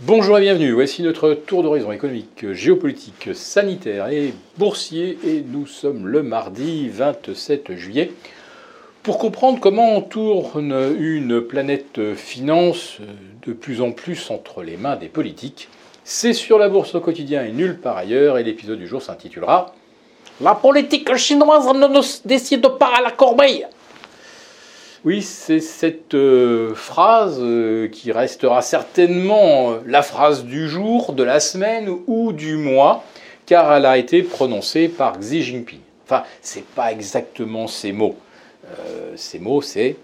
Bonjour et bienvenue, voici notre tour d'horizon économique, géopolitique, sanitaire et boursier. Et nous sommes le mardi 27 juillet. Pour comprendre comment tourne une planète finance de plus en plus entre les mains des politiques. C'est sur la bourse au quotidien et nulle part ailleurs. Et l'épisode du jour s'intitulera La politique chinoise ne nous décide pas à la corbeille oui, c'est cette euh, phrase euh, qui restera certainement euh, la phrase du jour, de la semaine ou du mois, car elle a été prononcée par Xi Jinping. Enfin, c'est pas exactement ces mots. ces mots, c'est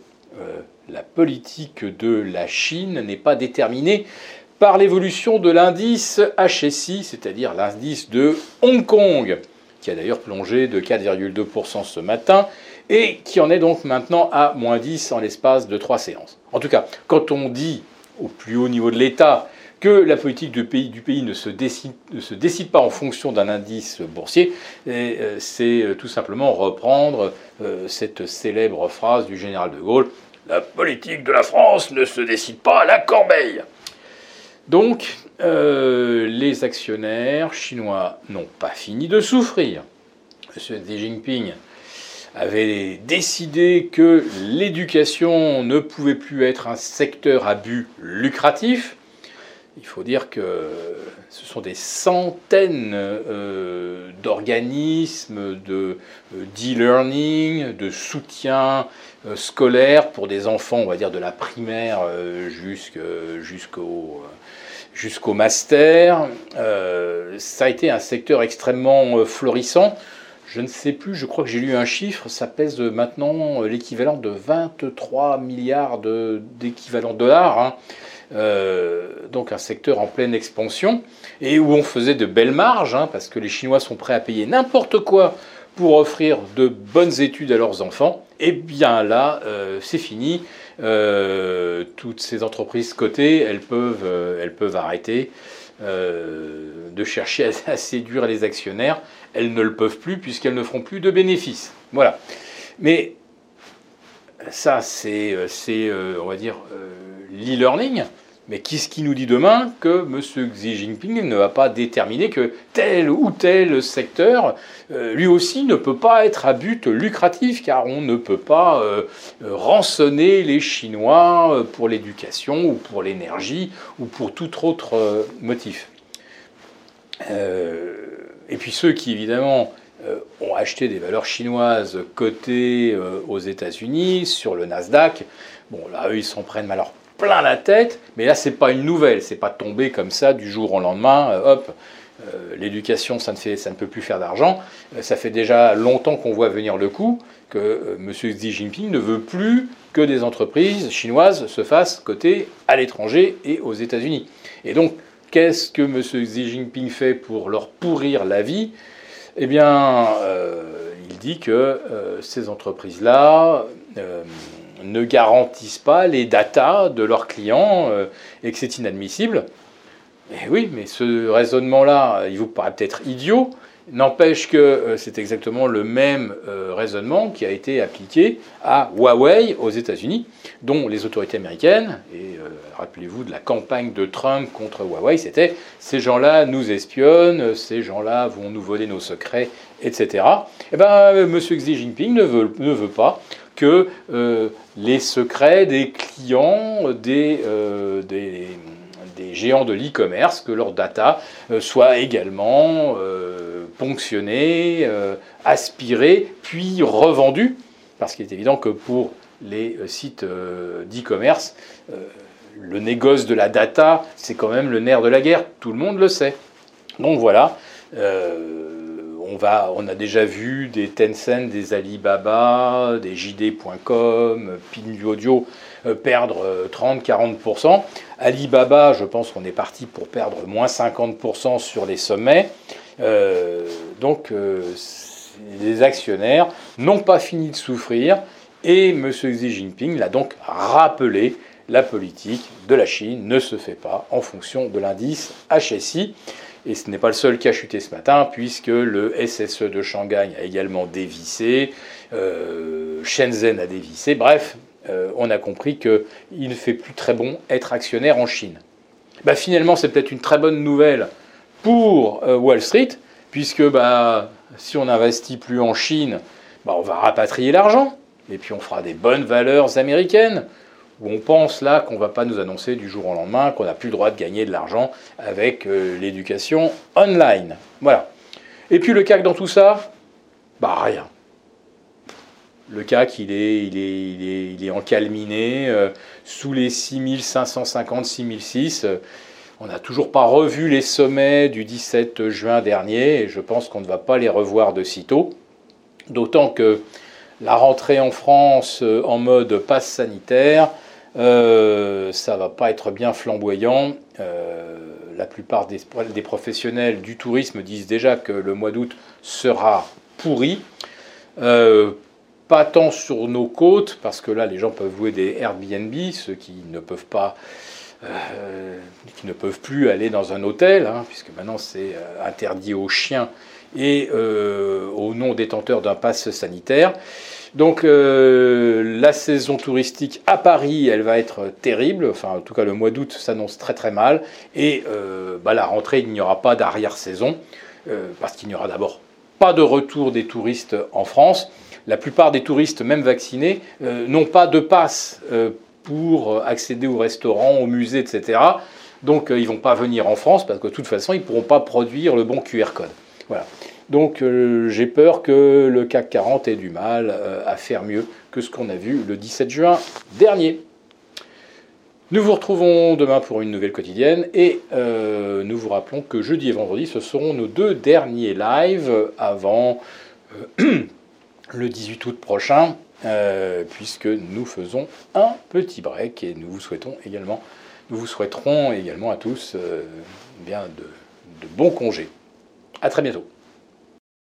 la politique de la Chine n'est pas déterminée par l'évolution de l'indice HSI, c'est-à-dire l'indice de Hong Kong, qui a d'ailleurs plongé de 4,2% ce matin et qui en est donc maintenant à moins 10 en l'espace de trois séances. En tout cas, quand on dit au plus haut niveau de l'État que la politique du pays, du pays ne, se décide, ne, se décide, pas en fonction d'un indice boursier, euh, c'est euh, tout simplement reprendre euh, cette célèbre phrase du général de Gaulle La politique de la France ne se décide pas à la corbeille. Donc, les actionnaires chinois n'ont pas fini de souffrir. M. Xi Jinping avait décidé que l'éducation ne pouvait plus être un secteur à but lucratif. Il faut dire que ce sont des centaines euh, d'organismes de euh, d'e-learning, de soutien euh, scolaire pour des enfants, on va dire de la primaire jusqu'au jusqu'au master. ça a été un secteur extrêmement florissant je ne sais plus, je crois que j'ai lu un chiffre, ça pèse maintenant l'équivalent de 23 milliards d'équivalents dollars. Hein. Euh, donc un secteur en pleine expansion et où on faisait de belles marges, hein, parce que les Chinois sont prêts à payer n'importe quoi pour offrir de bonnes études à leurs enfants. Eh bien là, euh, c'est fini. Euh, toutes ces entreprises cotées, elles peuvent, elles peuvent arrêter. Euh, de chercher à, séduire les actionnaires. Elles ne le peuvent plus puisqu'elles ne feront plus de bénéfices. Voilà. Mais ça, c'est, euh, euh, on va dire, l'e-learning. Mais qu'est-ce qui nous dit demain que M. Xi Jinping ne va pas déterminer que tel ou tel secteur, euh, lui aussi, ne peut pas être à but lucratif, car on ne peut pas euh, rançonner les Chinois euh, pour l'éducation ou pour l'énergie ou pour tout autre motif. et puis ceux qui, évidemment, ont acheté des valeurs chinoises cotées aux États-Unis sur le Nasdaq, bon, là, eux, ils s'en prennent mal plein la tête, mais là, c'est pas une nouvelle, c'est pas tombé comme ça du jour au lendemain, euh, hop, euh, l'éducation, ça ne, fait, ça ne peut plus faire d'argent. Euh, ça fait déjà longtemps qu'on voit venir le coup que M. Xi Jinping ne veut plus que des entreprises chinoises se fassent coter à l'étranger et aux États-Unis. Et donc, qu'est-ce que M. Xi Jinping fait pour leur pourrir la vie? Eh bien, il dit que ces entreprises-là ne garantissent pas les datas de leurs clients euh, et que c'est inadmissible. Et oui, mais ce raisonnement-là, il vous paraît peut-être idiot, n'empêche que euh, c'est exactement le même euh, raisonnement qui a été appliqué à Huawei aux États-Unis, dont les autorités américaines, et rappelez-vous de la campagne de Trump contre Huawei, c'était ces gens-là nous espionnent, ces gens-là vont nous voler nos secrets, etc. Eh bien, M. Xi Jinping ne veut pas que euh, les secrets des clients des, euh, des, géants de l'e-commerce, que leurs data euh, soient également ponctionnés, aspirés, puis revendus, parce qu'il est évident que pour les sites d'e-commerce, le négoce de la data, c'est quand même le nerf de la guerre, tout le monde le sait. Donc voilà on, a déjà vu des Tencent, des Alibaba, des JD.com, Audio euh, perdre 30-40%. Euh, Alibaba, je pense qu'on est parti pour perdre moins 50% sur les sommets. Euh, donc les actionnaires n'ont pas fini de souffrir et M. Xi Jinping l'a donc rappelé la politique de la Chine ne se fait pas en fonction de l'indice HSI. Et ce n'est pas le seul qui a chuté ce matin, puisque le SSE de Shanghai a également dévissé, euh, Shenzhen a dévissé. Bref, euh, on a compris qu'il ne fait plus très bon être actionnaire en Chine. bah, finalement c'est peut-être une très bonne nouvelle pour euh, Wall Street, puisque bah, si on n'investit plus en Chine, bah, on va rapatrier l'argent, et puis on fera des bonnes valeurs américaines, où on pense là qu'on ne va pas nous annoncer du jour au lendemain qu'on n'a plus le droit de gagner de l'argent avec euh, l'éducation online. Voilà. Et puis le CAC dans tout ça, bah rien. Le CAC, il est, il est, il est, il est encalminé, euh, sous les 6550, 6006. On n'a toujours pas revu les sommets du 17 juin dernier, et je pense qu'on ne va pas les revoir de sitôt. D'autant que la rentrée en France euh, en mode passe sanitaire, euh, ça va pas être bien flamboyant. Euh, la plupart des, professionnels du tourisme disent déjà que le mois d'août sera pourri. Euh, pas tant sur nos côtes, parce que là, les gens peuvent louer des Airbnb, ceux qui ne peuvent pas, euh, qui ne peuvent plus aller dans un hôtel, hein, puisque maintenant c'est euh, interdit aux chiens et euh, aux non-détenteurs d'un pass sanitaire. Donc la saison touristique à Paris, elle va être terrible. Enfin, en tout cas, le mois d'août s'annonce très très mal. Et bah, la rentrée, il n'y aura pas d'arrière-saison, parce qu'il n'y aura d'abord pas de retour des touristes en France la plupart des touristes, même vaccinés, n'ont pas de passe pour accéder au restaurant, au musée, etc. Donc euh, ils ne vont pas venir en France parce que de toute façon, ils ne pourront pas produire le bon QR code. Voilà. Donc j'ai peur que le CAC 40 ait du mal à faire mieux que ce qu'on a vu le 17 juin dernier. Nous vous retrouvons demain pour une nouvelle quotidienne et nous vous rappelons que jeudi et vendredi, ce seront nos deux derniers lives avant le 18 août prochain, euh, puisque nous faisons un petit break et nous vous souhaitons également, nous vous souhaiterons également à tous euh, bien de, de bons congés. À très bientôt.